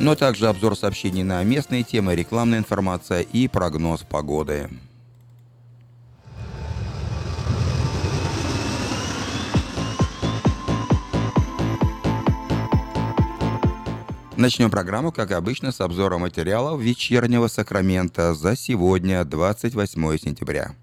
но также обзор сообщений на местные темы, рекламная информация и прогноз погоды. Начнем программу, как обычно, с обзора материалов вечернего Сакрамента за сегодня, 28 сентября.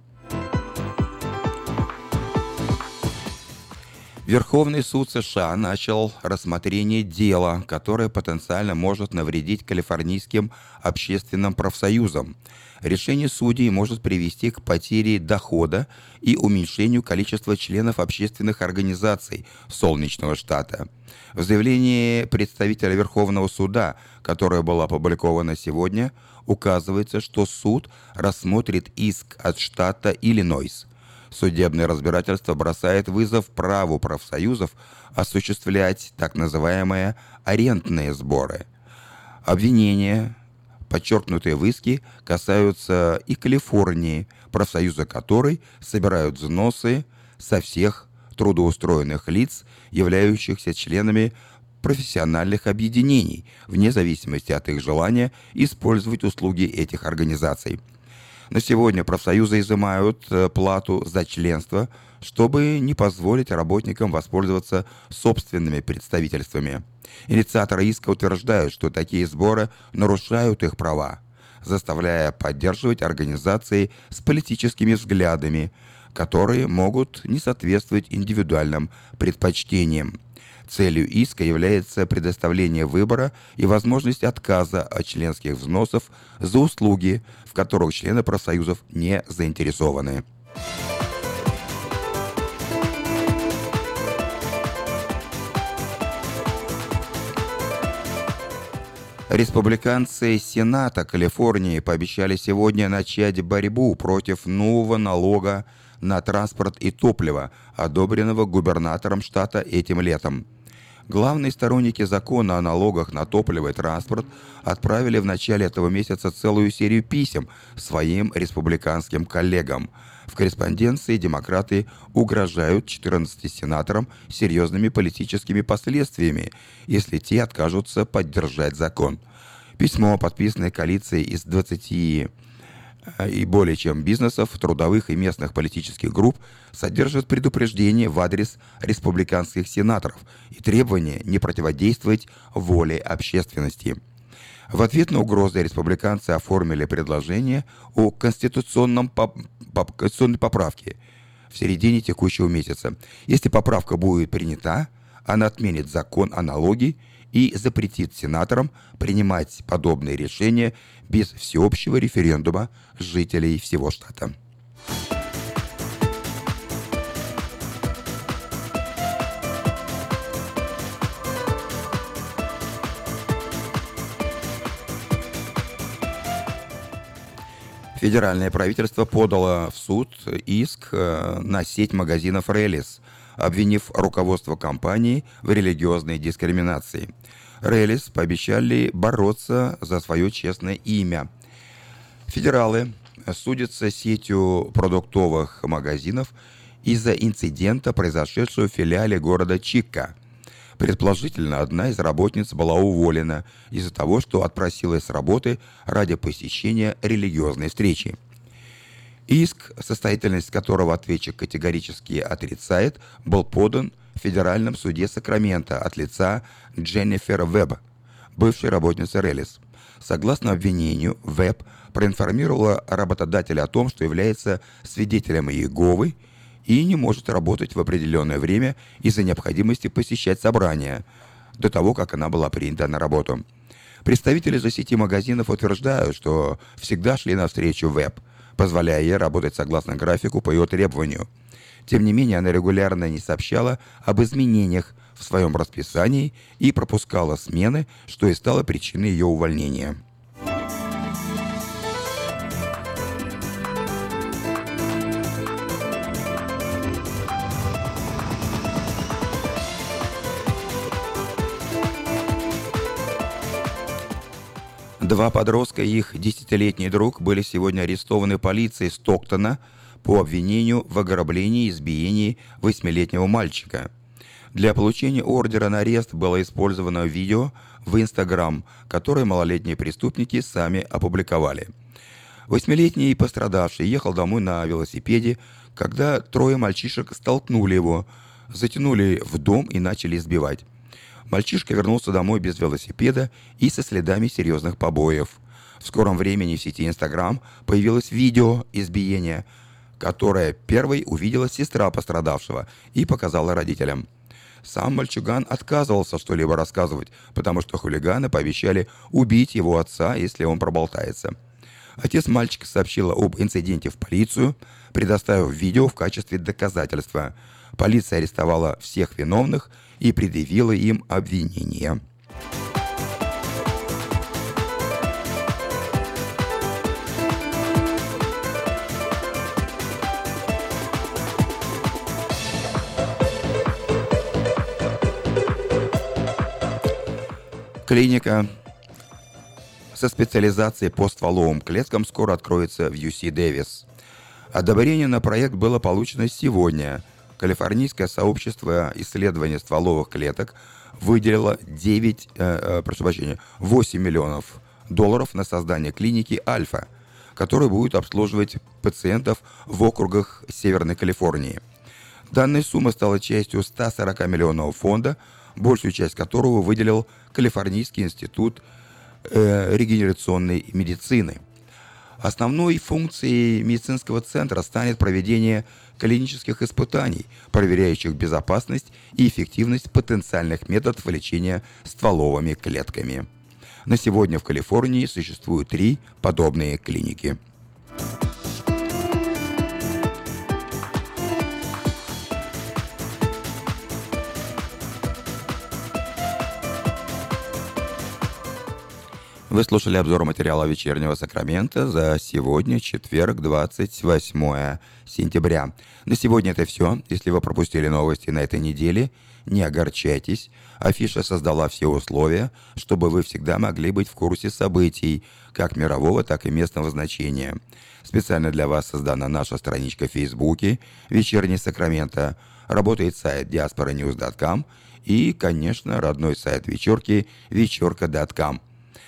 Верховный суд США начал рассмотрение дела, которое потенциально может навредить калифорнийским общественным профсоюзам. Решение судей может привести к потере дохода и уменьшению количества членов общественных организаций Солнечного штата. В заявлении представителя Верховного суда, которое было опубликовано сегодня, указывается, что суд рассмотрит иск от штата Иллинойс – Судебное разбирательство бросает вызов праву профсоюзов осуществлять так называемые арендные сборы. Обвинения, подчеркнутые в иске, касаются и Калифорнии, профсоюзы которой собирают взносы со всех трудоустроенных лиц, являющихся членами профессиональных объединений, вне зависимости от их желания использовать услуги этих организаций – на сегодня профсоюзы изымают э, плату за членство, чтобы не позволить работникам воспользоваться собственными представительствами. Инициаторы иска утверждают, что такие сборы нарушают их права, заставляя поддерживать организации с политическими взглядами, которые могут не соответствовать индивидуальным предпочтениям. Целью иска является предоставление выбора и возможность отказа от членских взносов за услуги, в которых члены профсоюзов не заинтересованы. Республиканцы Сената Калифорнии пообещали сегодня начать борьбу против нового налога на транспорт и топливо, одобренного губернатором штата этим летом. Главные сторонники закона о налогах на топливо и транспорт отправили в начале этого месяца целую серию писем своим республиканским коллегам. В корреспонденции демократы угрожают 14 сенаторам серьезными политическими последствиями, если те откажутся поддержать закон. Письмо, подписанное коалицией из 20 Э, и более чем бизнесов, трудовых и местных политических групп содержит предупреждение в адрес республиканских сенаторов и требование не противодействовать воле общественности. В ответ на угрозы республиканцы оформили предложение о конституционном поп конституционной поправке в середине текущего месяца. Если поправка будет принята, она отменит закон о налоге и запретит сенаторам принимать подобные решения без всеобщего референдума жителей всего штата. Федеральное правительство подало в суд иск э, на сеть магазинов «Релис», обвинив руководство компании в религиозной дискриминации. Релис пообещали бороться за свое честное имя. Федералы судятся сетью продуктовых магазинов из-за инцидента, произошедшего в филиале города Чикка. Предположительно, одна из работниц была уволена из-за того, что отпросилась с работы ради посещения религиозной встречи. Иск, состоятельность которого ответчик категорически отрицает, был подан в Федеральном суде Сакрамента от лица Дженнифер Веб, бывшей работницы Релис. Согласно обвинению, Веб проинформировала работодателя о том, что является свидетелем Иеговы и не может работать в определенное время из-за необходимости посещать собрания до того, как она была принята на работу. Представители же сети магазинов утверждают, что всегда шли навстречу Веб – позволяя ей работать согласно графику по ее требованию. Тем не менее, она регулярно не сообщала об изменениях в своем расписании и пропускала смены, что и стало причиной ее увольнения. Два подростка и их десятилетний друг были сегодня арестованы полицией Стоктона по обвинению в ограблении и избиении восьмилетнего мальчика. Для получения ордера на арест было использовано видео в Инстаграм, которое малолетние преступники сами опубликовали. Восьмилетний пострадавший ехал домой на велосипеде, когда трое мальчишек столкнули его, затянули в дом и начали избивать. Мальчишка вернулся домой без велосипеда и со следами серьезных побоев. В скором времени в сети Инстаграм появилось видео избиения, которое первой увидела сестра пострадавшего и показала родителям. Сам мальчуган отказывался что-либо рассказывать, потому что хулиганы пообещали убить его отца, если он проболтается. Отец мальчика сообщила об инциденте в полицию, предоставив видео в качестве доказательства. Полиция арестовала всех виновных и предъявила им обвинения. Клиника со специализацией по стволовым клеткам скоро откроется в UC Дэвис. Одобрение на проект было получено сегодня. Калифорнийское сообщество исследования стволовых клеток выделило 9, э, э, прошу прощения, 8 миллионов долларов на создание клиники Альфа, которая будет обслуживать пациентов в округах Северной Калифорнии. Данная сумма стала частью 140 миллионов фонда, большую часть которого выделил Калифорнийский институт э, регенерационной медицины. Основной функцией медицинского центра станет проведение клинических испытаний, проверяющих безопасность и эффективность потенциальных методов лечения стволовыми клетками. На сегодня в Калифорнии существуют три подобные клиники. Вы слушали обзор материала вечернего Сакрамента за сегодня, четверг, 28 сентября. На сегодня это все. Если вы пропустили новости на этой неделе, не огорчайтесь. Афиша создала все условия, чтобы вы всегда могли быть в курсе событий, как мирового, так и местного значения. Специально для вас создана наша страничка в Фейсбуке «Вечерний Сакраменто». Работает сайт diasporanews.com и, конечно, родной сайт вечерки вечерка.com.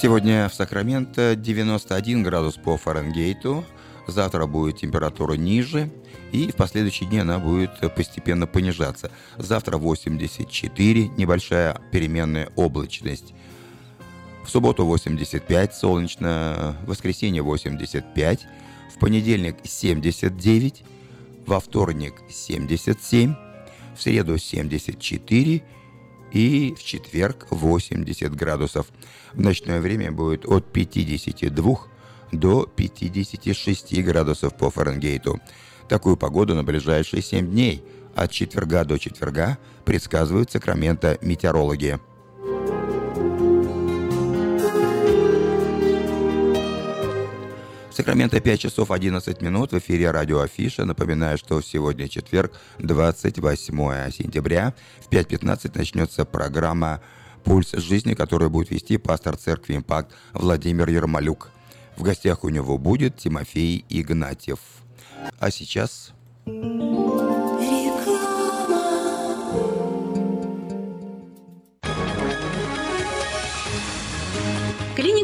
Сегодня в Сакраменто 91 градус по Фаренгейту. Завтра будет температура ниже, и в последующие дни она будет постепенно понижаться. Завтра 84, небольшая переменная облачность. В субботу 85, солнечно, в воскресенье 85, в понедельник 79, во вторник 77, в среду 74 и в четверг 80 градусов. В ночное время будет от 52 до 56 градусов по Фаренгейту. Такую погоду на ближайшие 7 дней от четверга до четверга предсказывают Сакраменто метеорологи. Сакраменто 5 часов 11 минут в эфире радио Афиша. Напоминаю, что сегодня четверг, 28 сентября. В 5.15 начнется программа «Пульс жизни», которую будет вести пастор церкви «Импакт» Владимир Ермолюк. В гостях у него будет Тимофей Игнатьев. А сейчас...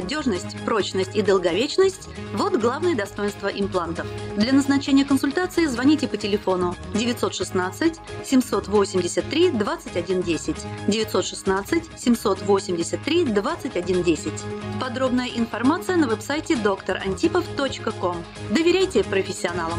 надежность, прочность и долговечность – вот главные достоинства имплантов. Для назначения консультации звоните по телефону 916 783 2110 916 783 2110. Подробная информация на веб-сайте drantipov.com. Доверяйте профессионалам.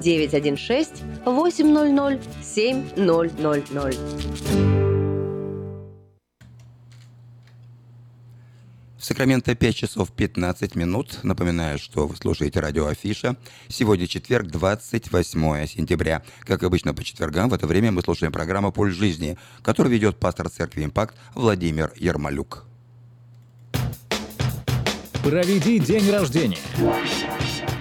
916 800 7000. В Сакраменто 5 часов 15 минут. Напоминаю, что вы слушаете радио Афиша. Сегодня четверг, 28 сентября. Как обычно по четвергам в это время мы слушаем программу «Пульс жизни», которую ведет пастор церкви «Импакт» Владимир Ермолюк. Проведи день рождения,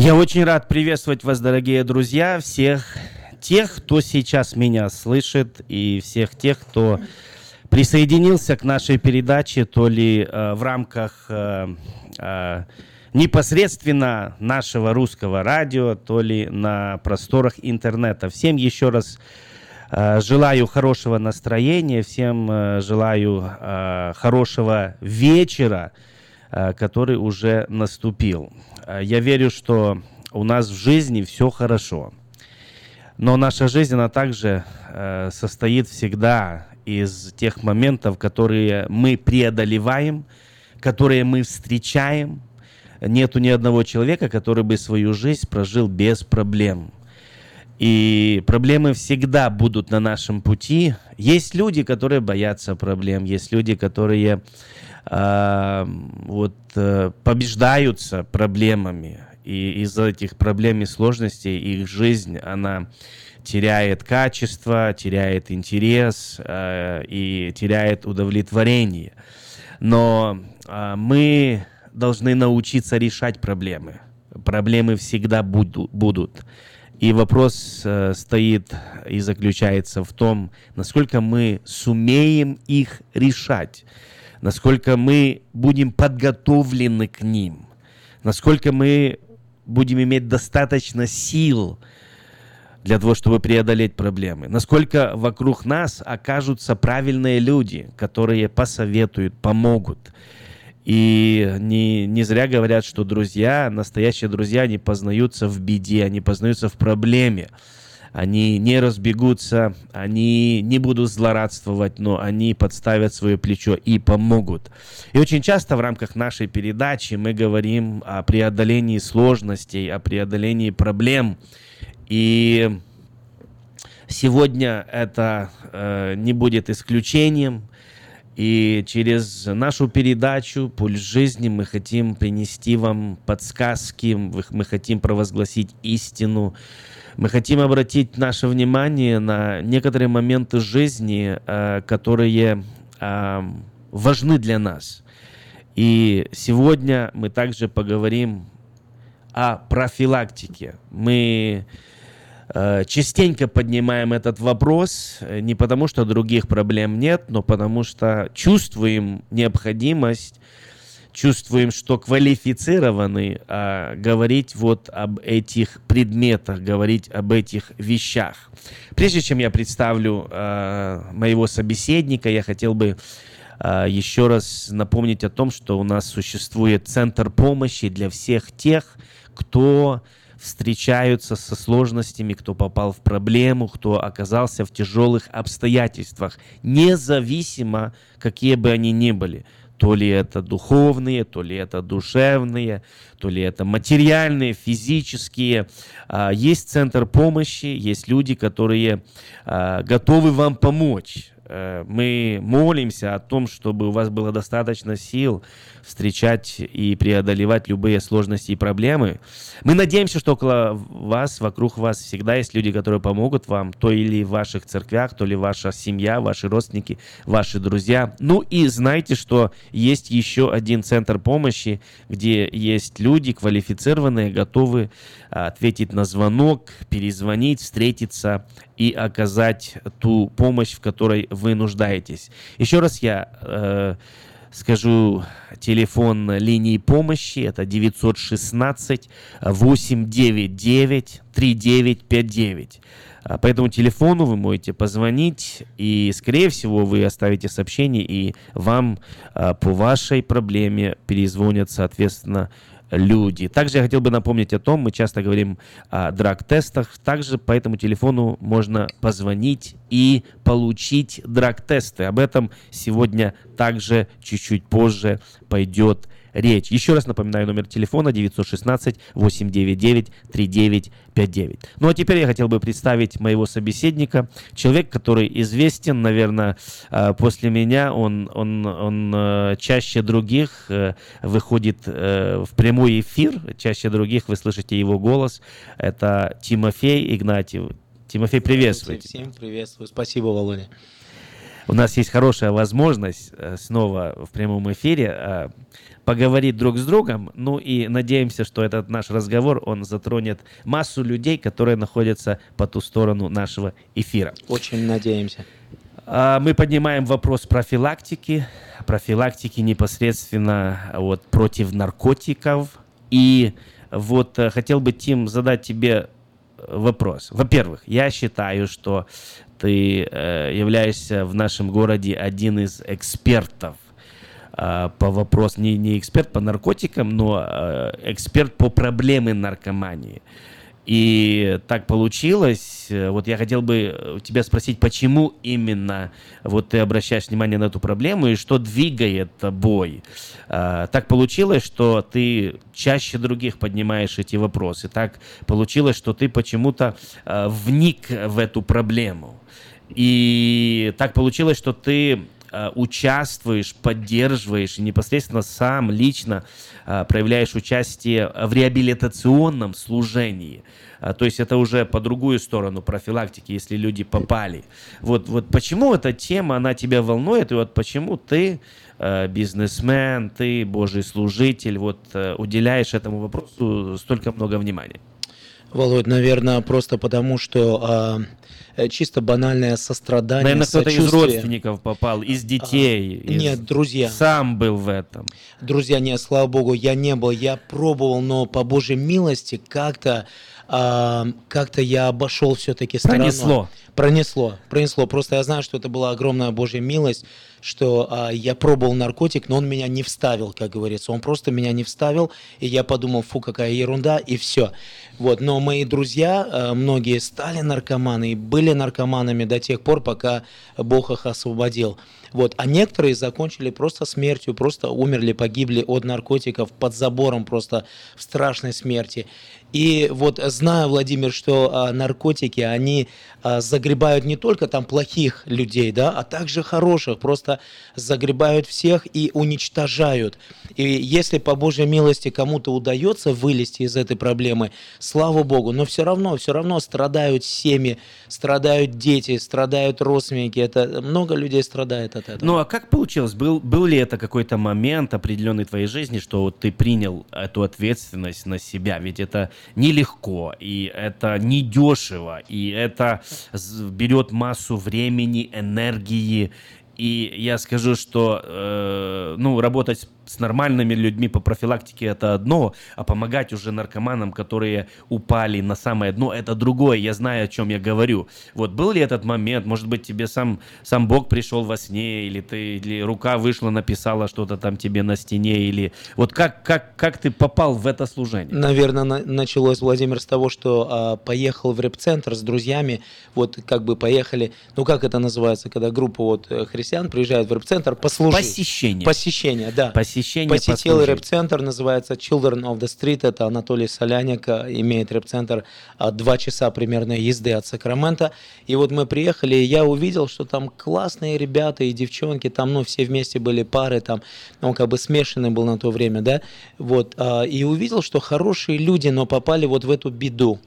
Я очень рад приветствовать вас, дорогие друзья, всех тех, кто сейчас меня слышит, и всех тех, кто присоединился к нашей передаче, то ли э, в рамках э, э, непосредственно нашего русского радио, то ли на просторах интернета. Всем еще раз Э, желаю хорошего настроения, всем э, желаю э, хорошего вечера, который уже наступил. Я верю, что у нас в жизни все хорошо. Но наша жизнь, она также состоит всегда из тех моментов, которые мы преодолеваем, которые мы встречаем. Нету ни одного человека, который бы свою жизнь прожил без проблем. И проблемы всегда будут на нашем пути. Есть люди, которые боятся проблем, есть люди, которые э, вот, э, побеждаются проблемами. И из-за этих проблем и сложностей их жизнь, она теряет качество, теряет интерес э, и теряет удовлетворение. Но э, мы должны научиться решать проблемы. Проблемы всегда буду, будут. И вопрос э, стоит и заключается в том, насколько мы сумеем их решать, насколько мы будем подготовлены к ним, насколько мы будем иметь достаточно сил для того, чтобы преодолеть проблемы, насколько вокруг нас окажутся правильные люди, которые посоветуют, помогут. И не, не зря говорят, что друзья, настоящие друзья, они познаются в беде, они познаются в проблеме. Они не разбегутся, они не будут злорадствовать, но они подставят свое плечо и помогут. И очень часто в рамках нашей передачи мы говорим о преодолении сложностей, о преодолении проблем. И сегодня это э, не будет исключением. И через нашу передачу «Пульс жизни» мы хотим принести вам подсказки, мы хотим провозгласить истину, мы хотим обратить наше внимание на некоторые моменты жизни, э, которые э, важны для нас. И сегодня мы также поговорим о профилактике. Мы Э, частенько поднимаем этот вопрос не потому, что других проблем нет, но потому что чувствуем необходимость, чувствуем, что квалифицированы а, говорить вот об этих предметах, говорить об этих вещах. Прежде чем я представлю а, моего собеседника, я хотел бы а, еще раз напомнить о том, что у нас существует центр помощи для всех тех, кто встречаются со сложностями, кто попал в проблему, кто оказался в тяжелых обстоятельствах, независимо, какие бы они ни были. То ли это духовные, то ли это душевные, то ли это материальные, физические. А, есть центр помощи, есть люди, которые а, готовы вам помочь. Э, мы молимся о том, чтобы у вас было достаточно сил встречать и преодолевать любые сложности и проблемы. Мы надеемся, что около вас, вокруг вас всегда есть люди, которые помогут вам, то или в ваших церквях, то ли ваша семья, ваши родственники, ваши друзья. Ну и знайте, что есть еще один центр помощи, где есть люди квалифицированные, готовы ответить на звонок, перезвонить, встретиться и оказать ту помощь, в которой вы нуждаетесь. Еще раз я э, скажу телефон линии помощи. Это 916 899 3959. По этому телефону вы можете позвонить, и, скорее всего, вы оставите сообщение, и вам а, по вашей проблеме перезвонят, соответственно, люди. Также я хотел бы напомнить о том, мы часто говорим о драг-тестах, также по этому телефону можно позвонить и получить драг-тесты. Об этом сегодня также чуть-чуть позже пойдет речь. Еще раз напоминаю номер телефона 916-899-3959. Ну а теперь я хотел бы представить моего собеседника, человек, который известен, наверное, э, после меня, он, он, он э, чаще других э, выходит в прямой эфир, чаще других вы слышите его голос. Это Тимофей Игнатьев. Тимофей, приветствую. Всем приветствую. Спасибо, Володя. У нас есть хорошая возможность снова в прямом эфире поговорить друг с другом. Ну и надеемся, что этот наш разговор, он затронет массу людей, которые находятся по ту сторону нашего эфира. Очень надеемся. А, мы поднимаем вопрос профилактики, профилактики непосредственно вот, против наркотиков. И вот э, хотел бы, Тим, задать тебе вопрос. Во-первых, я считаю, что ты э, являешься в нашем городе один из экспертов а, по вопросу, не, не эксперт по наркотикам, но э, эксперт по проблеме наркомании. И так получилось, э, вот я хотел бы тебя спросить, почему именно вот ты обращаешь внимание на эту проблему и что двигает тобой. А, так получилось, что ты чаще других поднимаешь эти вопросы. Так получилось, что ты почему-то э, вник в эту проблему. И так получилось, что ты Э, участвуешь, поддерживаешь и непосредственно сам лично э, проявляешь участие в реабилитационном служении. Э, то есть это уже по другую сторону профилактики, если люди попали. Вот, вот почему эта тема, она тебя волнует, и вот почему ты бизнесмен, ты божий служитель, вот уделяешь этому вопросу столько много внимания? Володь, наверное, просто потому, что Э, чисто банальное сострадание, Наверное, кто-то из родственников попал, из детей. А, из... Нет, друзья. Сам был в этом. Друзья, нет, слава богу, я не был. Я пробовал, но по Божьей милости как-то а, как-то я обошел все-таки стороной. Пронесло. Пронесло, пронесло. Просто я знаю, что это была огромная Божья милость, что а, я пробовал наркотик, но он меня не вставил, как говорится. Он просто меня не вставил, и я подумал, фу, какая ерунда, и все. Вот, но мои друзья, а, многие стали наркоманы и были наркоманами до тех пор, пока Бог их освободил. Вот. А некоторые закончили просто смертью, просто умерли, погибли от наркотиков под забором просто в страшной смерти. И вот знаю, Владимир, что а, наркотики, они а, загребают не только там плохих людей, да, а также хороших, просто загребают всех и уничтожают. И если по Божьей милости кому-то удается вылезти из этой проблемы, слава Богу, но все равно, все равно страдают семьи, страдают дети, страдают родственники, это много людей страдает от этого. Ну а как получилось? Был, был ли это какой-то момент определенный в твоей жизни, что вот ты принял эту ответственность на себя? Ведь это нелегко, и это недешево, и это берет массу времени, энергии. И я скажу, что э, ну, работать с нормальными людьми по профилактике это одно, а помогать уже наркоманам, которые упали на самое дно, это другое. Я знаю, о чем я говорю. Вот был ли этот момент? Может быть, тебе сам, сам Бог пришел во сне, или ты или рука вышла, написала что-то там тебе на стене, или вот как, как, как ты попал в это служение? Наверное, на, началось, Владимир, с того, что а, поехал в рэп-центр с друзьями, вот как бы поехали, ну как это называется, когда группа вот э, христиан приезжает в рэп-центр послужить. Посещение. Посещение, да. Посещение посещение Посетил рэп-центр, называется Children of the Street, это Анатолий Соляник, имеет рэп-центр а, два часа примерно езды от Сакрамента. И вот мы приехали, и я увидел, что там классные ребята и девчонки, там, ну, все вместе были пары, там, он как бы смешанный был на то время, да, вот, а, и увидел, что хорошие люди, но попали вот в эту беду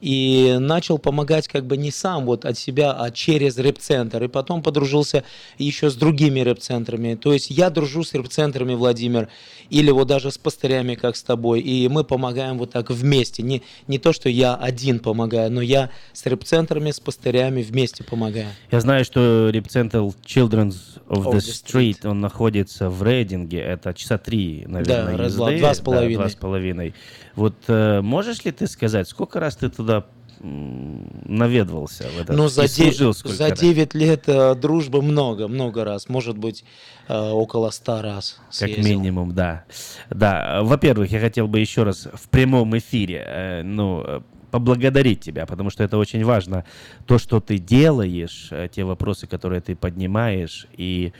и начал помогать как бы не сам вот от себя, а через рэп-центр. И потом подружился еще с другими рэп-центрами. То есть я дружу с рэп-центрами, Владимир, или вот даже с пастырями, как с тобой, и мы помогаем вот так вместе. Не, не то, что я один помогаю, но я с рэп-центрами, с пастырями вместе помогаю. Я знаю, что рэп-центр Children's of, of the, the street, street, он находится в Рейдинге, это часа три, наверное, да, езды. Два с половиной. Да, два с половиной. Вот э, можешь ли ты сказать, сколько раз ты туда наведывался в этот Ну, за, служил за 9 лет э, дружбы много, много раз. Может быть, э, около 100 раз съездил. Как минимум, да. Да, во-первых, я хотел бы еще раз в прямом эфире, э, ну, э, поблагодарить тебя, потому что это очень важно. То, что ты делаешь, э, те вопросы, которые ты поднимаешь, и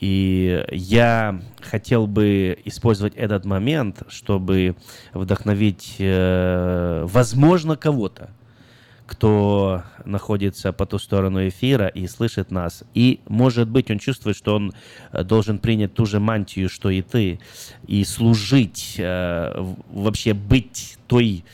И я хотел бы использовать этот момент, чтобы вдохновить, э, возможно, кого-то, кто находится по ту сторону эфира и слышит нас. И, может быть, он чувствует, что он э, должен принять ту же мантию, что и ты, и служить, э, вообще быть той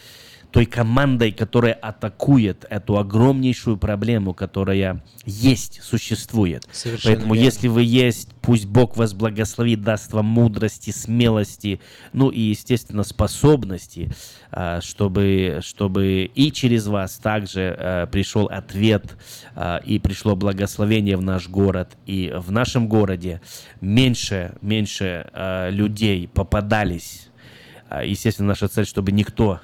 той командой, которая атакует эту огромнейшую проблему, которая есть, существует. Совершенно Поэтому верно. если вы есть, пусть Бог вас благословит, даст вам мудрости, смелости, ну и, естественно, способности, а, чтобы, чтобы и через вас также а, пришел ответ а, и пришло благословение в наш город. И в нашем городе меньше, меньше людей попадались. Естественно, наша цель, чтобы никто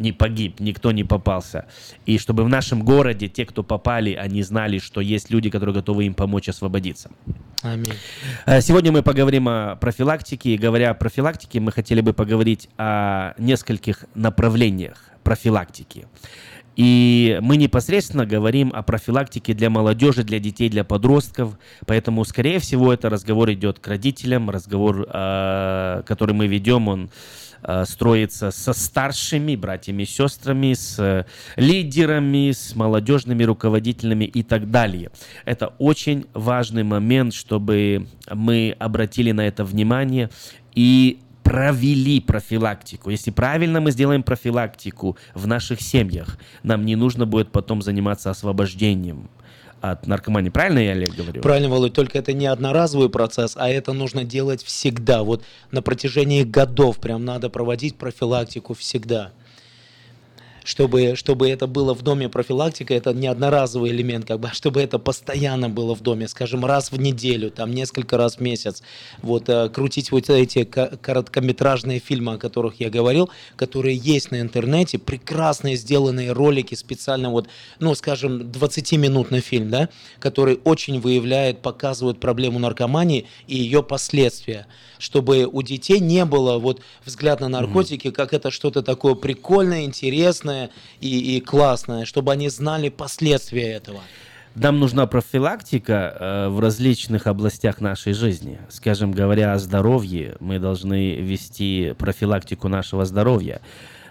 не погиб, никто не попался. И чтобы в нашем городе те, кто попали, они знали, что есть люди, которые готовы им помочь освободиться. Аминь. Э, сегодня мы поговорим о профилактике. И говоря о профилактике, мы хотели бы поговорить о нескольких направлениях профилактики. И мы непосредственно говорим о профилактике для молодежи, для детей, для подростков. Поэтому, скорее всего, это разговор идет к родителям. Разговор, э, который мы ведем, он строится со старшими братьями и сестрами, с э, лидерами, с молодежными руководителями и так далее. Это очень важный момент, чтобы мы обратили на это внимание и провели профилактику. Если правильно мы сделаем профилактику в наших семьях, нам не нужно будет потом заниматься освобождением от наркомании. Правильно я, Олег, говорю? Правильно, Володь, только это не одноразовый процесс, а это нужно делать всегда. Вот на протяжении годов прям надо проводить профилактику всегда чтобы, чтобы это было в доме профилактика, это не одноразовый элемент, как бы, а чтобы это постоянно было в доме, скажем, раз в неделю, там несколько раз в месяц. Вот э, крутить вот эти короткометражные фильмы, о которых я говорил, которые есть на интернете, прекрасные сделанные ролики специально вот, ну, скажем, 20-минутный фильм, да, который очень выявляет, показывает проблему наркомании и ее последствия чтобы у детей не было вот взгляд на наркотики, mm-hmm. как это что-то такое прикольное, интересное и, и классное, чтобы они знали последствия этого. Нам нужна профилактика э, в различных областях нашей жизни. Скажем, говоря о здоровье, мы должны вести профилактику нашего здоровья.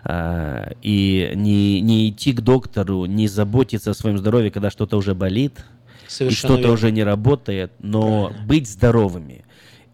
Э, и не, не идти к доктору, не заботиться о своем здоровье, когда что-то уже болит, Совершенно и что-то уже не работает, но Правильно. быть здоровыми.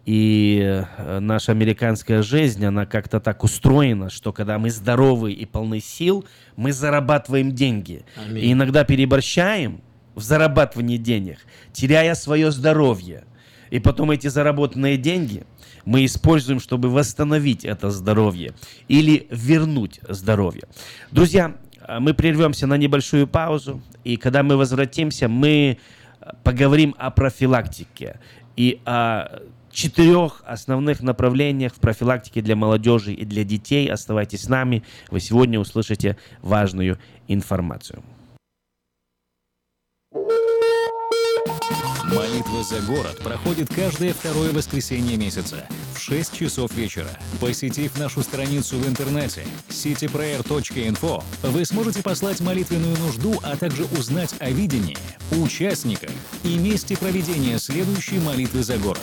И э, наша американская жизнь, она как-то так устроена, что когда мы здоровы и полны сил, мы зарабатываем деньги. Аминь. И иногда переборщаем в зарабатывании денег, теряя свое здоровье. И потом эти заработанные деньги мы используем, чтобы восстановить это здоровье или вернуть здоровье. Друзья, э, мы прервемся на небольшую паузу, и когда мы возвратимся, мы э, поговорим о профилактике и о четырех основных направлениях в профилактике для молодежи и для детей. Оставайтесь с нами. Вы сегодня услышите важную информацию. Молитва за город проходит каждое второе воскресенье месяца в 6 часов вечера. Посетив нашу страницу в интернете cityprayer.info, вы сможете послать молитвенную нужду, а также узнать о видении, участниках и месте проведения следующей молитвы за город.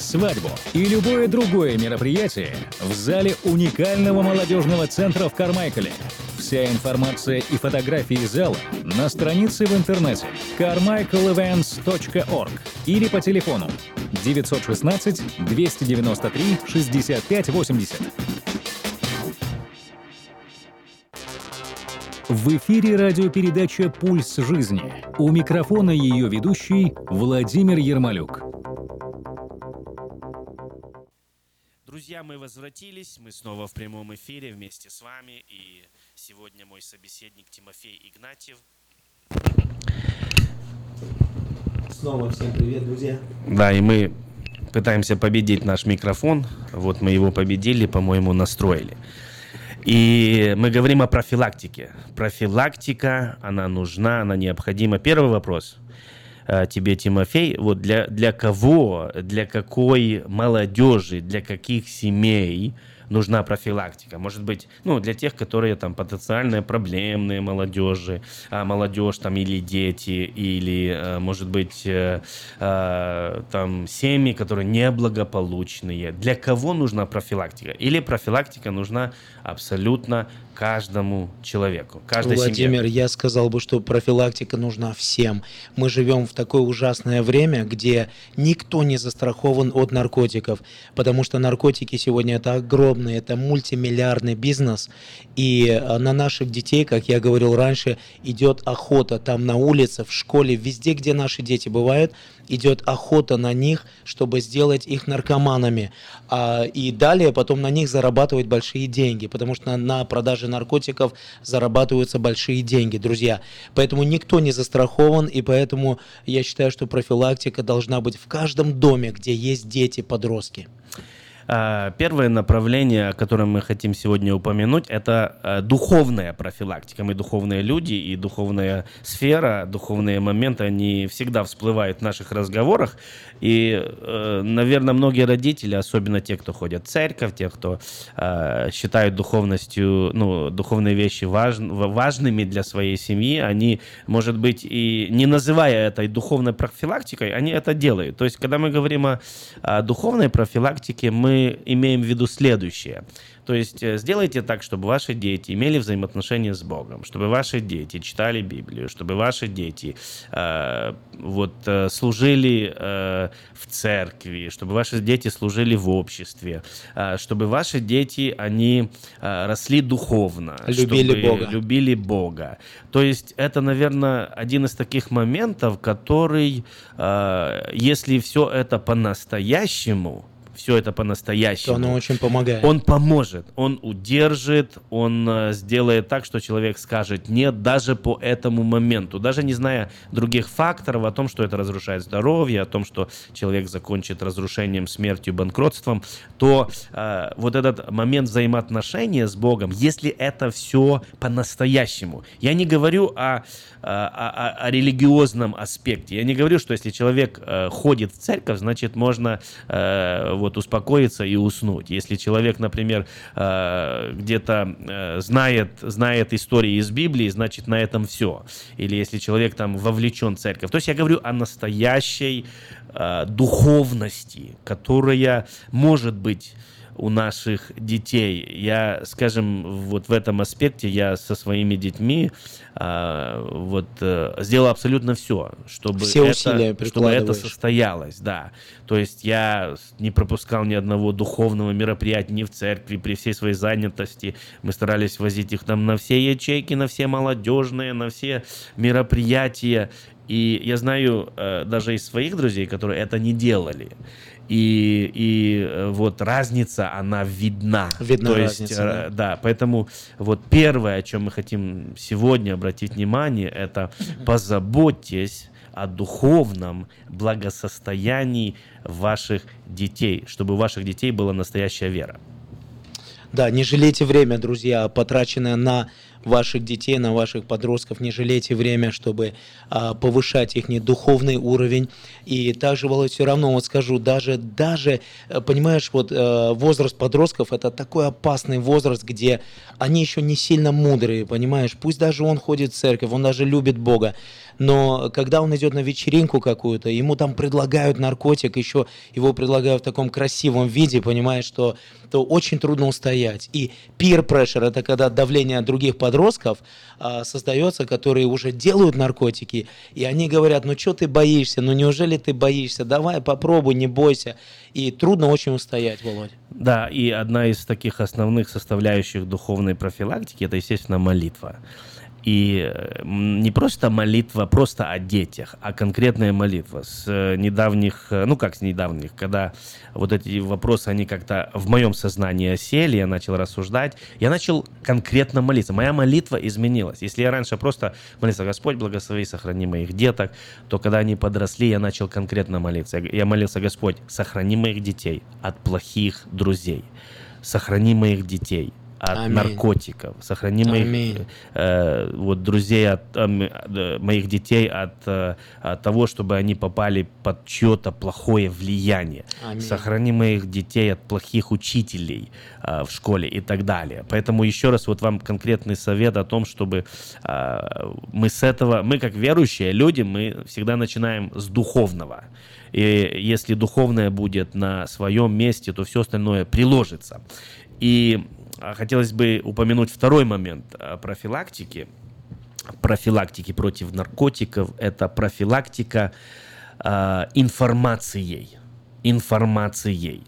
свадьбу и любое другое мероприятие в зале уникального молодежного центра в Кармайкале. Вся информация и фотографии зала на странице в интернете carmichaelevents.org или по телефону 916 293 65 80. В эфире радиопередача «Пульс жизни». У микрофона ее ведущий Владимир Ермолюк. Друзья, мы возвратились, мы снова в прямом эфире вместе с вами, и сегодня мой собеседник Тимофей Игнатьев. Снова всем привет, друзья. Да, и мы пытаемся победить наш микрофон. Вот мы его победили, по-моему, настроили. И мы говорим о профилактике. Профилактика, она нужна, она необходима. Первый вопрос тебе, Тимофей. Вот для, для кого, для какой молодежи, для каких семей – нужна профилактика. Может быть, ну, для тех, которые там потенциально проблемные молодежи, а, молодежь там или дети, или, а, может быть, а, а, там семьи, которые неблагополучные. Для кого нужна профилактика? Или профилактика нужна абсолютно каждому человеку, каждой Владимир, семье. я сказал бы, что профилактика нужна всем. Мы живем в такое ужасное время, где никто не застрахован от наркотиков, потому что наркотики сегодня это огромный, это мультимиллиардный бизнес, и э, на наших детей, как я говорил раньше, идет охота там на улице, в школе, везде, где наши дети бывают, идет охота на них, чтобы сделать их наркоманами. А, и далее потом на них зарабатывать большие деньги, потому что на, на продаже наркотиков зарабатываются большие деньги, друзья. Поэтому никто не застрахован, и поэтому я считаю, что профилактика должна быть в каждом доме, где есть дети, подростки. А, первое направление, о котором мы хотим сегодня упомянуть, это а, духовная профилактика. Мы духовные люди, и духовная сфера, духовные моменты, они всегда всплывают в наших разговорах. И, э, наверное, многие родители, особенно те, кто ходят в церковь, те, кто считают духовностью, ну, духовные вещи важ, важными для своей семьи, они, может быть, и не называя этой духовной профилактикой, они это делают. То есть, когда мы говорим о духовной профилактике, мы имеем в виду следующее. То есть э, сделайте так, чтобы ваши дети имели взаимоотношения с Богом, чтобы ваши дети читали Библию, чтобы ваши дети э, вот, э, служили э, в церкви, чтобы ваши дети служили в обществе, э, чтобы ваши дети, они э, росли духовно. Любили Бога. Любили Бога. То есть это, наверное, один из таких моментов, который, э, если все это по-настоящему, все это по-настоящему. То оно очень помогает. Он поможет, он удержит, он э, сделает так, что человек скажет нет даже по этому моменту, даже не зная других факторов о том, что это разрушает здоровье, о том, что человек закончит разрушением, смертью, банкротством, то э, вот этот момент взаимоотношения с Богом, если это все по-настоящему, я не говорю о, о, о, о религиозном аспекте, я не говорю, что если человек э, ходит в церковь, значит можно э, вот успокоиться и уснуть. Если человек, например, э, где-то э, знает, знает истории из Библии, значит на этом все. Или если человек там вовлечен в церковь. То есть я говорю о настоящей э, духовности, которая может быть у наших детей. Я, скажем, вот в этом аспекте я со своими детьми а, вот э, сделал абсолютно все, чтобы все это, чтобы это состоялось, да. То есть я не пропускал ни одного духовного мероприятия ни в церкви при всей своей занятости. Мы старались возить их там на все ячейки, на все молодежные, на все мероприятия. И я знаю э, даже из своих друзей, которые это не делали. И, и э, вот разница, она видна. Видна То разница, есть, да. э, да, поэтому вот первое, о чем мы хотим сегодня обратить внимание, это позаботьтесь о духовном благосостоянии ваших детей, чтобы у ваших детей была настоящая вера. Да, не жалейте время, друзья, потраченное на ваших детей, на ваших подростков, не жалейте время, чтобы а, повышать их духовный уровень. И также, Володь, все равно вот скажу, даже, даже, э, понимаешь, вот э, возраст подростков это такой опасный возраст, где они еще не сильно мудрые, понимаешь, пусть даже он ходит в церковь, он даже любит Бога, но когда он идет на вечеринку какую-то, ему там предлагают наркотик, еще его предлагают в таком красивом виде, понимаешь, что то очень трудно устоять. И peer pressure, это когда давление других подростков а, создается, которые уже делают наркотики, и они говорят, ну что ты боишься, ну неужели ты боишься, давай попробуй, не бойся. И трудно очень устоять, Володя. Да, и одна из таких основных составляющих духовной профилактики – это, естественно, молитва. И э, не просто молитва просто о детях, а конкретная молитва. С э, недавних, э, ну как с недавних, когда вот эти вопросы, они как-то в моем сознании осели, я начал рассуждать, я начал конкретно молиться. Моя молитва изменилась. Если я раньше просто молился, Господь, благослови, сохрани моих деток, то когда они подросли, я начал конкретно молиться. Я молился, Господь, сохрани моих детей от плохих друзей, сохрани моих детей от Аминь. наркотиков, сохрани моих э, вот друзей от э, моих детей от, э, от того, чтобы они попали под чье-то плохое влияние, Аминь. сохрани моих детей от плохих учителей э, в школе и так далее. Поэтому еще раз вот вам конкретный совет о том, чтобы э, мы с этого, мы как верующие люди, мы всегда начинаем с духовного. И если духовное будет на своем месте, то все остальное приложится. И хотелось бы упомянуть второй момент а, профилактики. Профилактики против наркотиков – это профилактика э, информацией. Информацией.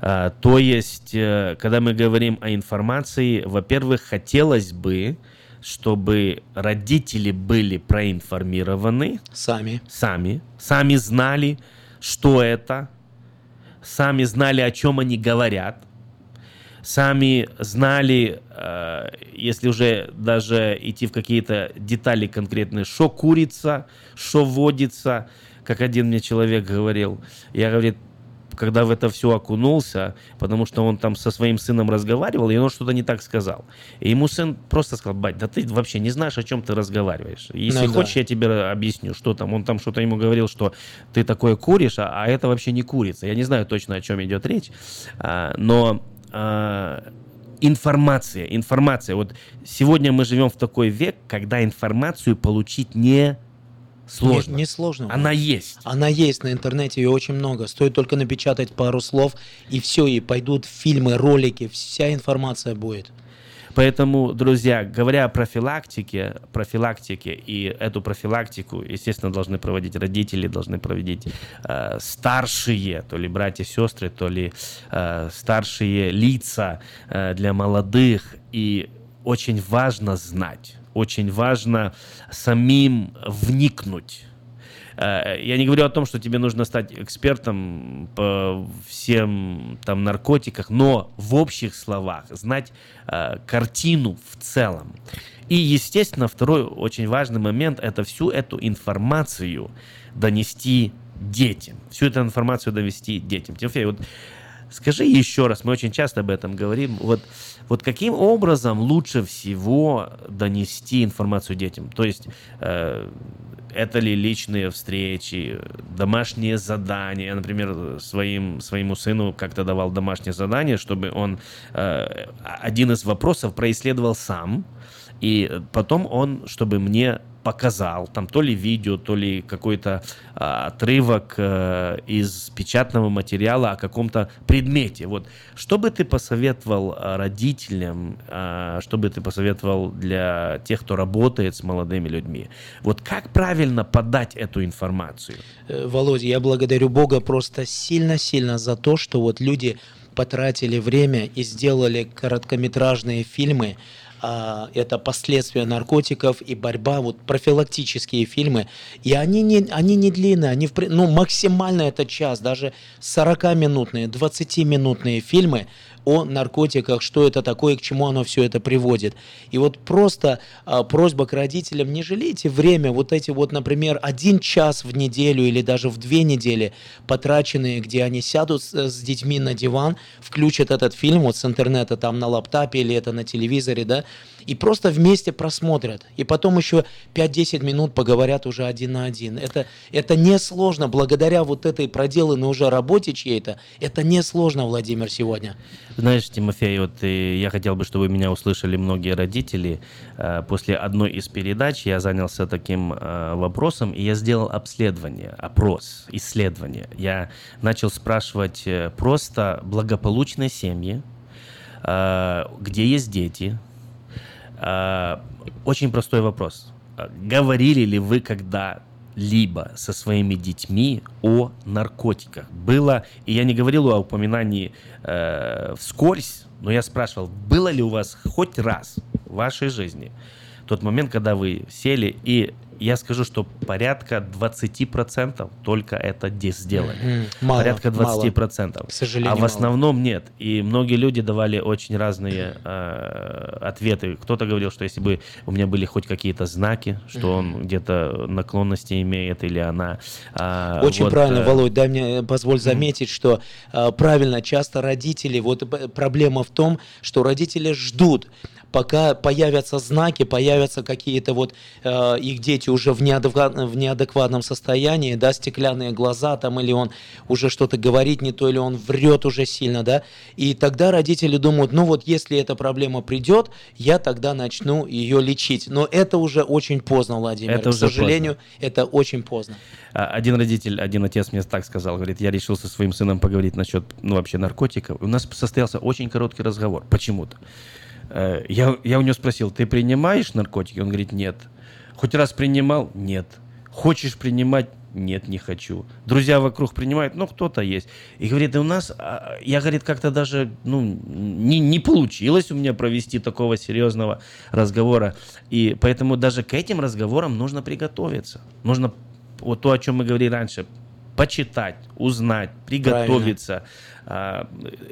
Э, то есть, э, когда мы говорим о информации, во-первых, хотелось бы, чтобы родители были проинформированы. Сами. Сами. Сами знали, что это. Сами знали, о чем они говорят сами знали, э, если уже даже идти в какие-то детали конкретные, что курица, что вводится, как один мне человек говорил. Я, говорит, когда в это все окунулся, потому что он там со своим сыном разговаривал, и он что-то не так сказал. И ему сын просто сказал, бать, да ты вообще не знаешь, о чем ты разговариваешь. Если ну, хочешь, да. я тебе объясню, что там. Он там что-то ему говорил, что ты такое куришь, а, а это вообще не курица. Я не знаю точно, о чем идет речь, а, но информация, информация. Вот сегодня мы живем в такой век, когда информацию получить не сложно. Не, не сложно. Она есть. Она есть на интернете, ее очень много. Стоит только напечатать пару слов, и все, и пойдут фильмы, ролики, вся информация будет. Поэтому, друзья, говоря о профилактике, профилактике, и эту профилактику, естественно, должны проводить родители, должны проводить э, старшие, то ли братья, сестры, то ли э, старшие лица э, для молодых. И очень важно знать, очень важно самим вникнуть я не говорю о том, что тебе нужно стать экспертом по всем там наркотиках, но в общих словах знать э, картину в целом. И, естественно, второй очень важный момент – это всю эту информацию донести детям. Всю эту информацию довести детям. Тимофей, вот скажи еще раз, мы очень часто об этом говорим, вот, вот каким образом лучше всего донести информацию детям? То есть э, это ли личные встречи, домашние задания. Я, например, своим, своему сыну как-то давал домашнее задание, чтобы он э, один из вопросов происследовал сам, и потом он, чтобы мне показал, там то ли видео, то ли какой-то а, отрывок а, из печатного материала о каком-то предмете. Вот что бы ты посоветовал а, родителям, а, что бы ты посоветовал для тех, кто работает с молодыми людьми? Вот как правильно подать эту информацию? Э, Володя, я благодарю Бога просто сильно-сильно за то, что вот люди потратили время и сделали короткометражные фильмы, это последствия наркотиков и борьба, вот профилактические фильмы, и они не, они не длинные, они в, ну, максимально это час, даже 40-минутные, 20-минутные фильмы, о наркотиках, что это такое, к чему оно все это приводит. И вот просто а, просьба к родителям, не жалейте время, вот эти вот, например, один час в неделю или даже в две недели потраченные, где они сядут с, с детьми на диван, включат этот фильм вот с интернета там на лаптопе или это на телевизоре, да, и просто вместе просмотрят. И потом еще 5-10 минут поговорят уже один на один. Это, это несложно, благодаря вот этой проделанной уже работе чьей-то, это несложно, Владимир, сегодня. Знаешь, Тимофей, вот и я хотел бы, чтобы меня услышали многие родители. Э, после одной из передач я занялся таким э, вопросом, и я сделал обследование, опрос, исследование. Я начал спрашивать э, просто благополучные семьи, где есть дети, Э, очень простой вопрос. Говорили ли вы когда-либо со своими детьми о наркотиках? Было, и я не говорил о упоминании э, вскользь, но я спрашивал, было ли у вас хоть раз в вашей жизни тот момент, когда вы сели и я скажу, что порядка 20% только это сделали. Мало, порядка 20%. Мало. К сожалению, а в основном мало. нет. И многие люди давали очень разные э, ответы. Кто-то говорил, что если бы у меня были хоть какие-то знаки, что он где-то наклонности имеет или она... Э, очень вот, правильно, э... Володь, дай мне, позволь заметить, что э, правильно, часто родители, вот проблема в том, что родители ждут, пока появятся знаки, появятся какие-то вот э, их дети уже в, неадекват, в неадекватном состоянии, да, стеклянные глаза там, или он уже что-то говорит не то, или он врет уже сильно, да, и тогда родители думают, ну вот если эта проблема придет, я тогда начну ее лечить. Но это уже очень поздно, Владимир. Это К сожалению, поздно. это очень поздно. А, один родитель, один отец мне так сказал, говорит, я решил со своим сыном поговорить насчет, ну, вообще наркотиков. У нас состоялся очень короткий разговор, почему-то. Э, я, я у него спросил, ты принимаешь наркотики? Он говорит, нет. Хоть раз принимал? Нет. Хочешь принимать? Нет, не хочу. Друзья вокруг принимают, ну, кто-то есть. И говорит, и у нас, а, я, говорит, как-то даже, ну, не, не получилось у меня провести такого серьезного разговора. И поэтому даже к этим разговорам нужно приготовиться. Нужно, вот то, о чем мы говорили раньше, почитать, узнать, приготовиться. Правильно.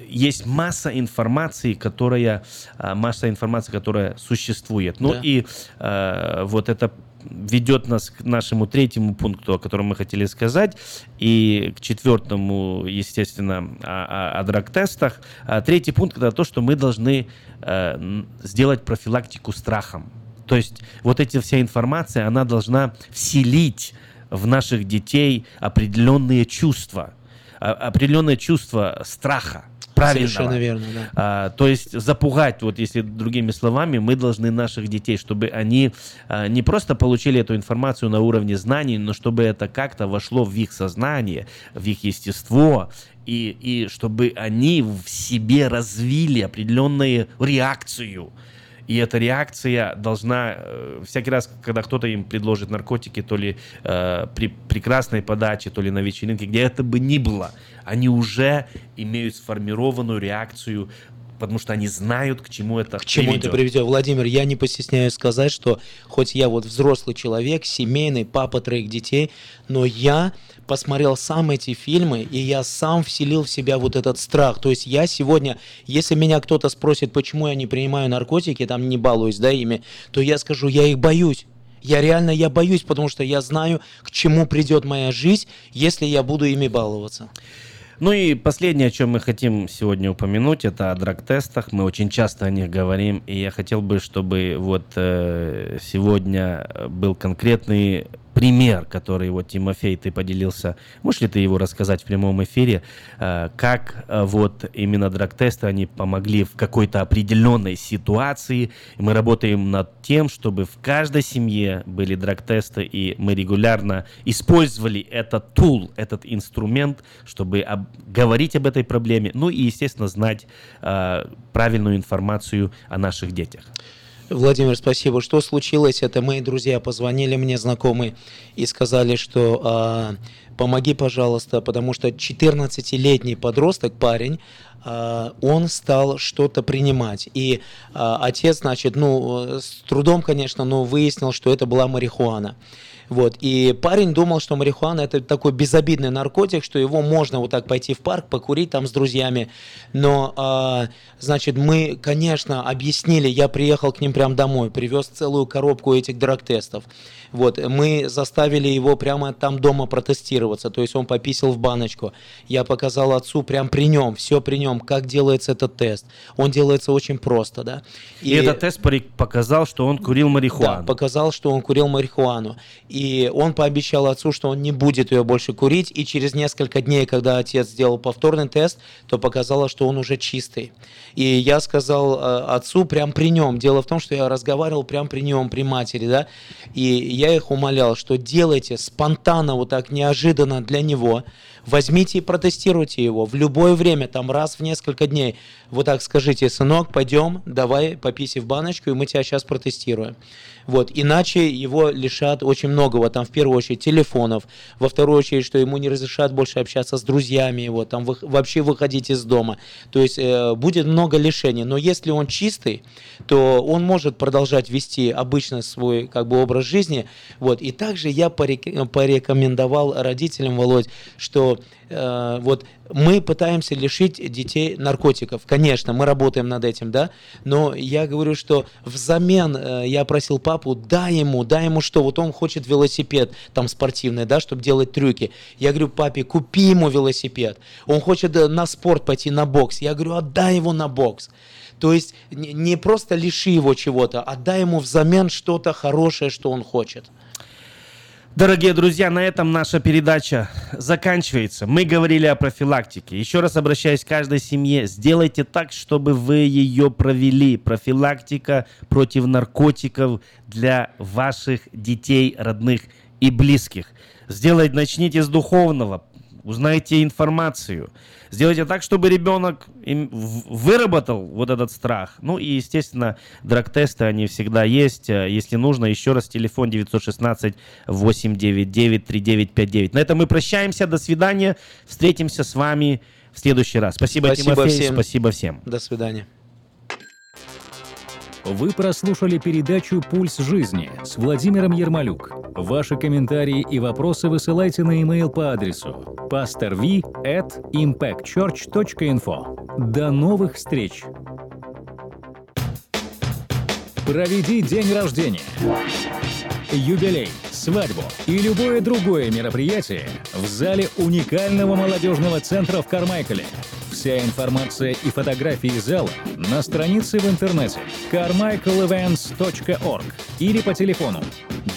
Есть масса информации, которая а, масса информации, которая существует. Ну да. и а, вот это ведет нас к нашему третьему пункту, о котором мы хотели сказать, и к четвертому, естественно, о, о, о драг-тестах. А третий пункт это то, что мы должны э, сделать профилактику страхом. То есть вот эта вся информация, она должна вселить в наших детей определенные чувства, а, определенное чувство страха. Правильно. Совершенно верно, да. А, то есть запугать, вот если другими словами, мы должны наших детей, чтобы они а, не просто получили эту информацию на уровне знаний, но чтобы это как-то вошло в их сознание, в их естество, и, и чтобы они в себе развили определенную реакцию и эта реакция должна э, всякий раз, когда кто-то им предложит наркотики, то ли э, при прекрасной подаче, то ли на вечеринке, где это бы ни было, они уже имеют сформированную реакцию потому что они знают, к чему это К чему приведет. это приведет. Владимир, я не постесняюсь сказать, что хоть я вот взрослый человек, семейный, папа троих детей, но я посмотрел сам эти фильмы, и я сам вселил в себя вот этот страх. То есть я сегодня, если меня кто-то спросит, почему я не принимаю наркотики, там не балуюсь, да, ими, то я скажу, я их боюсь. Я реально, я боюсь, потому что я знаю, к чему придет моя жизнь, если я буду ими баловаться. Ну и последнее, о чем мы хотим сегодня упомянуть, это о драг-тестах. Мы очень часто о них говорим, и я хотел бы, чтобы вот э, сегодня был конкретный пример, который вот Тимофей, ты поделился, можешь ли ты его рассказать в прямом эфире, э, как э, вот именно драг-тесты, они помогли в какой-то определенной ситуации, мы работаем над тем, чтобы в каждой семье были драг-тесты, и мы регулярно использовали этот тул, этот инструмент, чтобы об, говорить об этой проблеме, ну и, естественно, знать э, правильную информацию о наших детях. Владимир, спасибо. Что случилось? Это мои друзья позвонили мне, знакомые, и сказали, что а, помоги, пожалуйста, потому что 14-летний подросток, парень, а, он стал что-то принимать. И а, отец, значит, ну, с трудом, конечно, но выяснил, что это была марихуана. Вот. И парень думал, что марихуана это такой безобидный наркотик, что его можно вот так пойти в парк, покурить там с друзьями. Но, а, значит, мы, конечно, объяснили, я приехал к ним прямо домой, привез целую коробку этих драг-тестов. Вот, мы заставили его прямо там дома протестироваться, то есть он пописал в баночку. Я показал отцу прям при нем, все при нем, как делается этот тест. Он делается очень просто, да. И, и этот тест показал, что он курил марихуану. Да, показал, что он курил марихуану. И он пообещал отцу, что он не будет ее больше курить, и через несколько дней, когда отец сделал повторный тест, то показало, что он уже чистый. И я сказал э, отцу прям при нем. Дело в том, что я разговаривал прям при нем, при матери, да, и я их умолял, что делайте спонтанно, вот так неожиданно для него, возьмите и протестируйте его в любое время, там раз в несколько дней. Вот так скажите, сынок, пойдем, давай пописи в баночку, и мы тебя сейчас протестируем. Вот, иначе его лишат очень многого, там в первую очередь телефонов, во вторую очередь, что ему не разрешат больше общаться с друзьями его, там вы, вообще выходить из дома. То есть э, будет много лишений. Но если он чистый, то он может продолжать вести обычно свой как бы образ жизни. Вот. И также я порекомендовал родителям, Володь, что э, вот мы пытаемся лишить детей наркотиков. Конечно, мы работаем над этим, да, но я говорю, что взамен э, я просил папу, дай ему, дай ему что, вот он хочет велосипед там спортивный, да, чтобы делать трюки. Я говорю, папе, купи ему велосипед. Он хочет э, на спорт пойти, на бокс. Я говорю, отдай его на бокс. То есть не просто лиши его чего-то, а дай ему взамен что-то хорошее, что он хочет. Дорогие друзья, на этом наша передача заканчивается. Мы говорили о профилактике. Еще раз обращаюсь к каждой семье. Сделайте так, чтобы вы ее провели. Профилактика против наркотиков для ваших детей, родных и близких. Сделать начните с духовного. Узнайте информацию. Сделайте так, чтобы ребенок выработал вот этот страх. Ну и, естественно, драг-тесты, они всегда есть. Э, если нужно, еще раз, телефон 916-899-3959. На этом мы прощаемся. До свидания. Встретимся с вами в следующий раз. Спасибо, спасибо Тимофей. Всем. Спасибо всем. До свидания. Вы прослушали передачу «Пульс жизни» с Владимиром Ермолюк. Ваши комментарии и вопросы высылайте на e-mail по адресу pastorv at impactchurch.info. До новых встреч! Проведи день рождения, юбилей, свадьбу и любое другое мероприятие в зале уникального молодежного центра в Кармайкале – Вся информация и фотографии зала на странице в интернете carmichaelevents.org или по телефону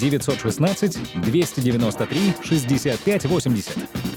916 293 65 80.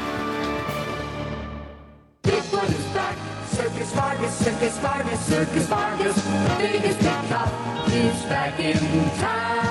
Circus Vargas, Circus Vargas, the biggest big top is back in town.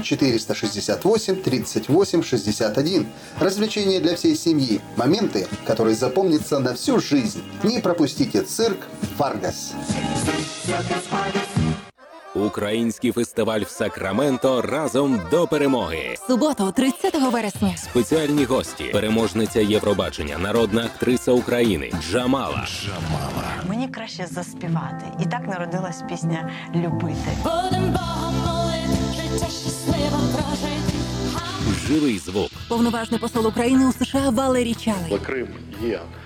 468 38 61. Развлечения для всей семьи. Моменты, которые запомнятся на всю жизнь. Не пропустите цирк Варгас. Український фестиваль в Сакраменто разом до перемоги. Суботу, 30 вересня. Спеціальні гості, переможниця Євробачення, народна актриса України Джамала. Джамала. Мені краще заспівати. І так народилась пісня Любити. Живий звук. Повноважний посол України у США Валерій Чалий. Крим є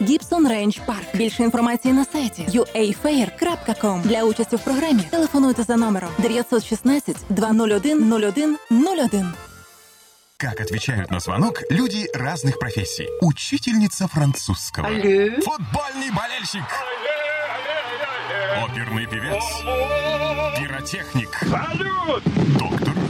Гібсон Рейндж Парк. Більше інформації на сайті uafair.com. Для участі в програмі телефонуйте за номером 916 201 01 01. Как отвечают на звонок люди разных профессий. Учительница французского. Алле. Футбольный болельщик. Оперный певец. Пиротехник. Салют! Доктор.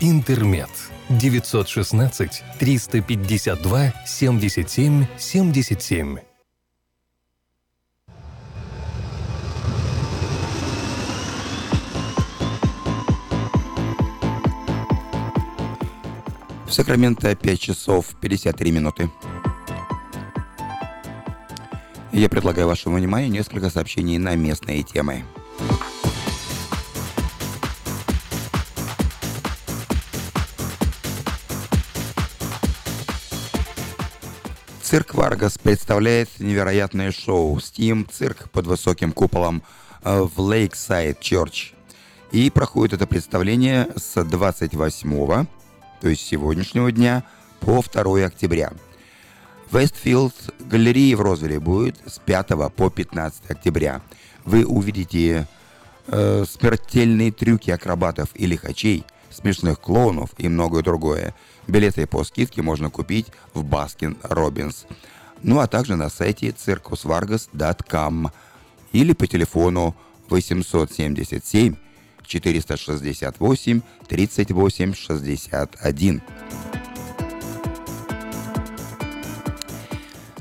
«Интермед». 916 352 77 77. В Сакраменто 5 часов 53 минуты. Я предлагаю вашему вниманию несколько сообщений на местные темы. Цирк Варгас представляет невероятное шоу Steam Цирк под высоким куполом э, в Lakeside Church. И проходит это представление с 28 то есть сегодняшнего дня, по 2 октября. Westfield Galleria в Розвилле будет с 5 по 15 октября. Вы увидите э, смертельные трюки акробатов и лихачей, смешных клоунов и многое другое. Билеты по скидке можно купить в Baskin Robbins. Ну а также на сайте circusvargas.com или по телефону 877 468 38 61.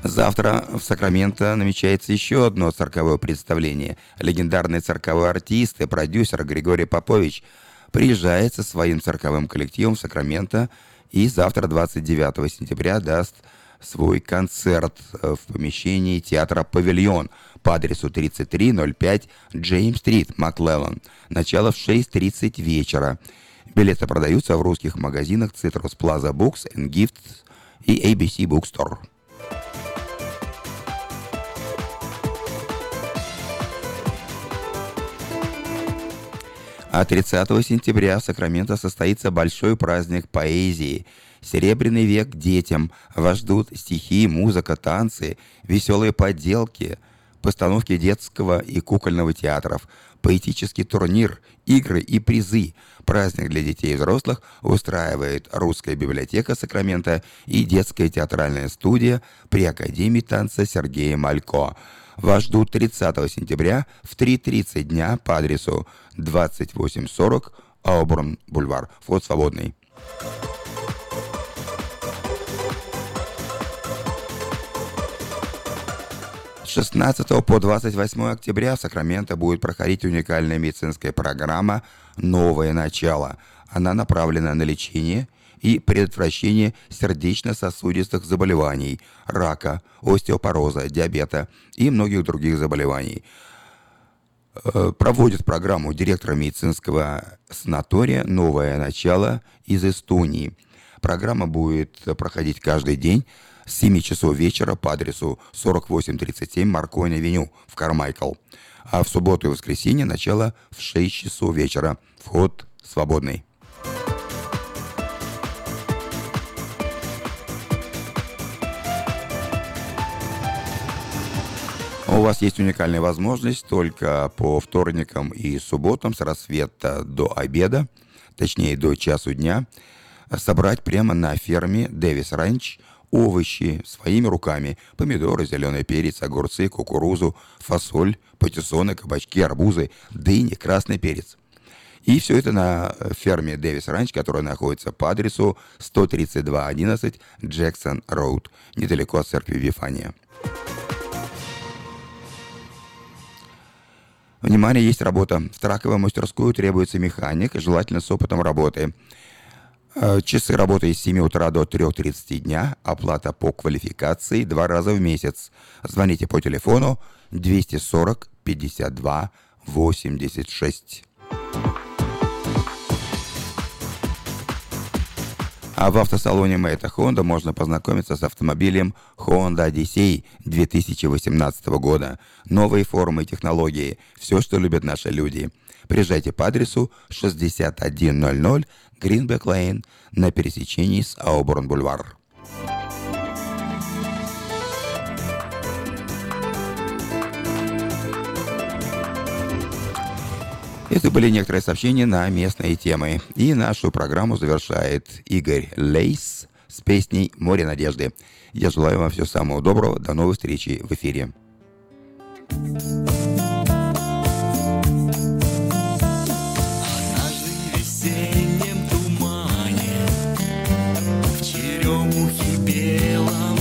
Завтра в Сакраменто намечается еще одно цирковое представление. Легендарный цирковой артист и продюсер Григорий Попович приезжает со своим цирковым коллективом в Сакраменто и завтра, 29 сентября, даст свой концерт в помещении театра «Павильон» по адресу 3305 Джеймс-стрит, Маклеллан. Начало в 6.30 вечера. Билеты продаются в русских магазинах Citrus Plaza Books and Gifts и ABC Bookstore. А 30 сентября в Сакраменто состоится большой праздник поэзии. Серебряный век детям. Вас ждут стихи, музыка, танцы, веселые поделки, постановки детского и кукольного театров, поэтический турнир, игры и призы. Праздник для детей и взрослых устраивает Русская библиотека Сакрамента и детская театральная студия при Академии танца Сергея Малько. Вас ждут 30 сентября в 3.30 дня по адресу 2840 Ауборн Бульвар. Вход свободный. С 16 по 28 октября в Сакраменто будет проходить уникальная медицинская программа «Новое начало». Она направлена на лечение и предотвращение сердечно-сосудистых заболеваний, рака, остеопороза, диабета и многих других заболеваний. Э, Проводит программу директора медицинского санатория «Новое начало» из Эстонии. Программа будет проходить каждый день с 7 часов вечера по адресу 4837 Маркони-Авеню в Кармайкл. А в субботу и воскресенье начало в 6 часов вечера. Вход свободный. У вас есть уникальная возможность только по вторникам и субботам с рассвета до обеда, точнее до часу дня, собрать прямо на ферме Дэвис Ранч овощи своими руками. Помидоры, зеленый перец, огурцы, кукурузу, фасоль, патиссоны, кабачки, арбузы, дыни, красный перец. И все это на ферме Дэвис Ранч, которая находится по адресу 13211 Джексон Роуд, недалеко от церкви Вифания. Внимание, есть работа. В траковую мастерскую требуется механик, желательно с опытом работы. Э, Часы работы с 7 утра до 3.30 дня. Оплата по квалификации два раза в месяц. Звоните по телефону 240 52 86. А в автосалоне Мэйта Honda можно познакомиться с автомобилем Honda Odyssey 2018 года. Новые формы и технологии. Все, что любят наши люди. Приезжайте по адресу 6100 Гринбек Лейн на пересечении с Ауборн Бульвар. Это были некоторые сообщения на местные темы. И нашу программу завершает Игорь Лейс с песней «Море надежды». Я желаю вам всего самого доброго. До новой встречи в эфире.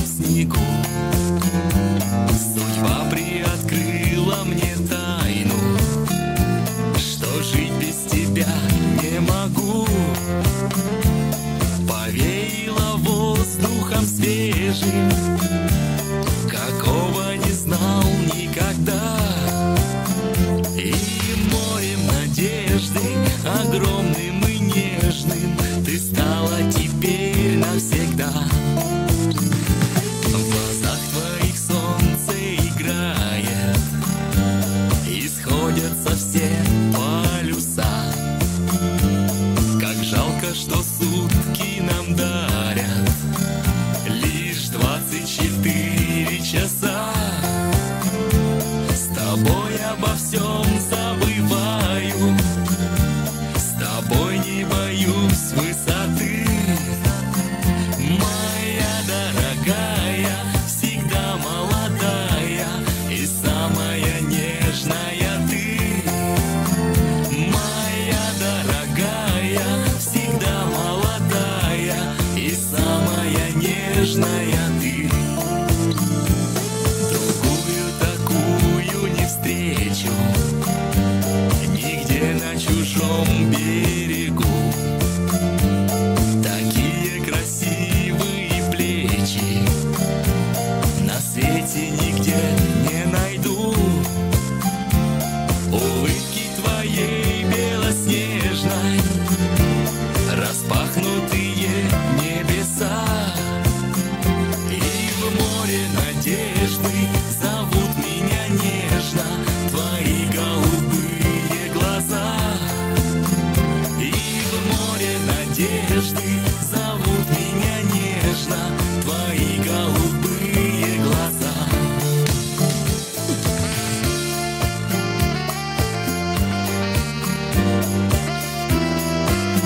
Снегу свежим Какого не знал никогда. И морем надежды Огромным